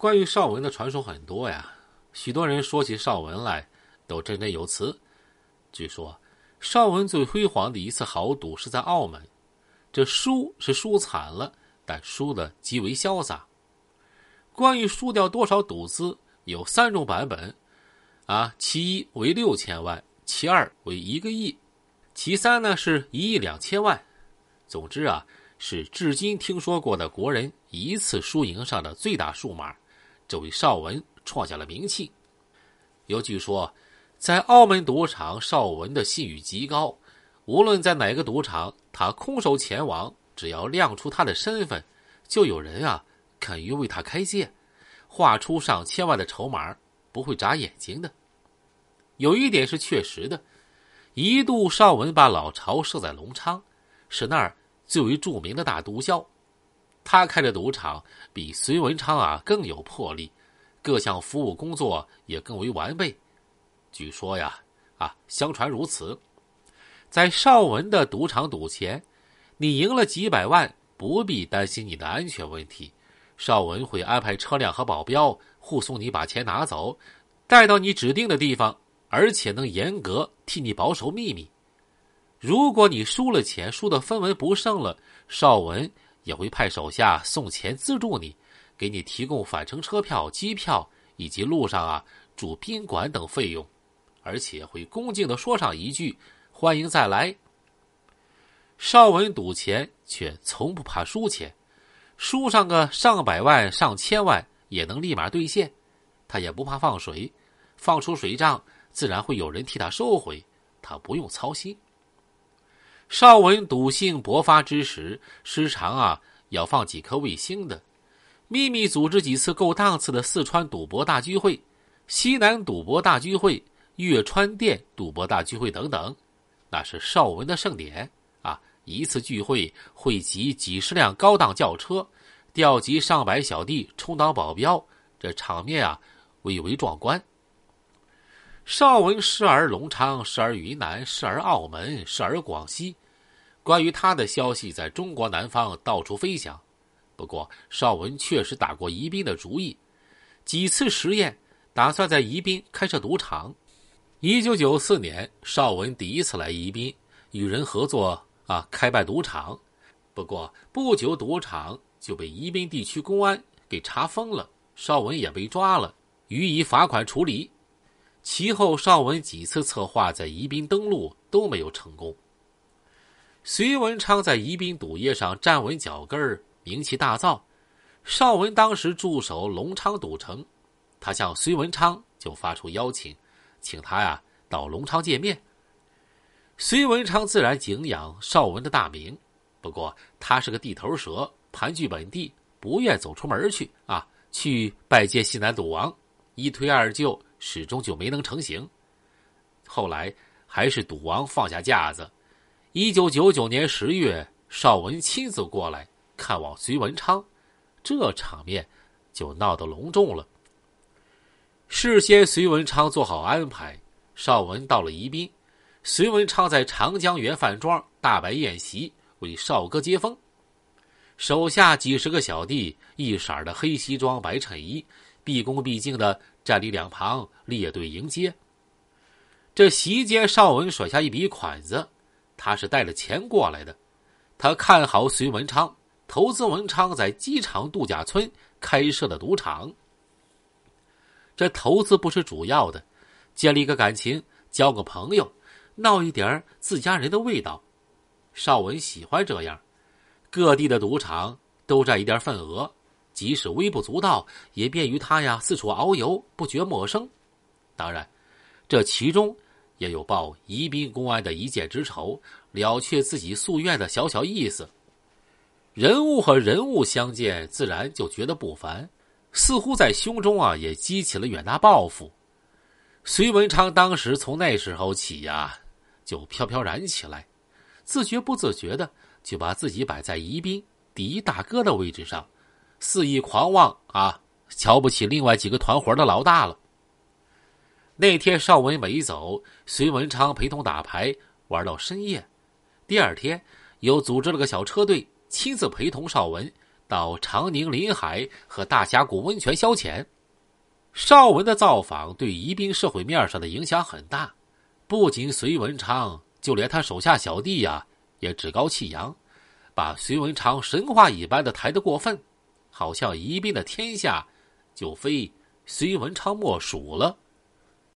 关于邵文的传说很多呀，许多人说起邵文来都振振有词。据说，邵文最辉煌的一次豪赌是在澳门，这输是输惨了，但输的极为潇洒。关于输掉多少赌资，有三种版本，啊，其一为六千万，其二为一个亿，其三呢是一亿两千万。总之啊，是至今听说过的国人一次输赢上的最大数码。这位邵文创下了名气。有据说，在澳门赌场，邵文的信誉极高。无论在哪个赌场，他空手前往，只要亮出他的身份，就有人啊肯于为他开戒，画出上千万的筹码，不会眨眼睛的。有一点是确实的，一度邵文把老巢设在隆昌，是那儿最为著名的大毒枭。他开的赌场比隋文昌啊更有魄力，各项服务工作也更为完备。据说呀，啊，相传如此。在邵文的赌场赌钱，你赢了几百万，不必担心你的安全问题。邵文会安排车辆和保镖护送你把钱拿走，带到你指定的地方，而且能严格替你保守秘密。如果你输了钱，输得分文不剩了，邵文。也会派手下送钱资助你，给你提供返程车票、机票以及路上啊住宾馆等费用，而且会恭敬的说上一句“欢迎再来”。邵文赌钱却从不怕输钱，输上个上百万、上千万也能立马兑现，他也不怕放水，放出水账自然会有人替他收回，他不用操心。邵文赌性勃发之时，时常啊要放几颗卫星的，秘密组织几次够档次的四川赌博大聚会、西南赌博大聚会、粤川店赌博大聚会等等，那是邵文的盛典啊！一次聚会汇集几十辆高档轿车，调集上百小弟充当保镖，这场面啊蔚为壮观。邵文时而隆昌，时而云南，时而澳门，时而广西。关于他的消息在中国南方到处飞翔。不过，邵文确实打过宜宾的主意，几次实验，打算在宜宾开设赌场。一九九四年，邵文第一次来宜宾，与人合作啊，开办赌场。不过，不久赌场就被宜宾地区公安给查封了，邵文也被抓了，予以罚款处理。其后，邵文几次策划在宜宾登陆都没有成功。隋文昌在宜宾赌业上站稳脚跟名气大噪。邵文当时驻守隆昌赌城，他向隋文昌就发出邀请，请他呀到隆昌见面。隋文昌自然敬仰邵文的大名，不过他是个地头蛇，盘踞本地，不愿走出门去啊，去拜见西南赌王。一推二就。始终就没能成行。后来还是赌王放下架子。一九九九年十月，邵文亲自过来看望隋文昌，这场面就闹得隆重了。事先，隋文昌做好安排，邵文到了宜宾，隋文昌在长江源饭庄大摆宴席，为邵哥接风。手下几十个小弟，一色的黑西装、白衬衣，毕恭毕敬的。站立两旁列队迎接。这席间，邵文甩下一笔款子，他是带了钱过来的。他看好隋文昌，投资文昌在机场度假村开设的赌场。这投资不是主要的，建立个感情，交个朋友，闹一点自家人的味道。邵文喜欢这样，各地的赌场都占一点份额。即使微不足道，也便于他呀四处遨游，不觉陌生。当然，这其中也有报宜宾公安的一箭之仇，了却自己夙愿的小小意思。人物和人物相见，自然就觉得不凡，似乎在胸中啊也激起了远大抱负。隋文昌当时从那时候起呀，就飘飘然起来，自觉不自觉的就把自己摆在宜宾第一大哥的位置上。肆意狂妄啊！瞧不起另外几个团伙的老大了。那天邵文没走，隋文昌陪同打牌玩到深夜。第二天，又组织了个小车队，亲自陪同邵文到长宁临海和大峡谷温泉消遣。邵文的造访对宜宾社会面上的影响很大，不仅隋文昌，就连他手下小弟呀，也趾高气扬，把隋文昌神话一般的抬得过分，好像宜宾的天下就非隋文昌莫属了。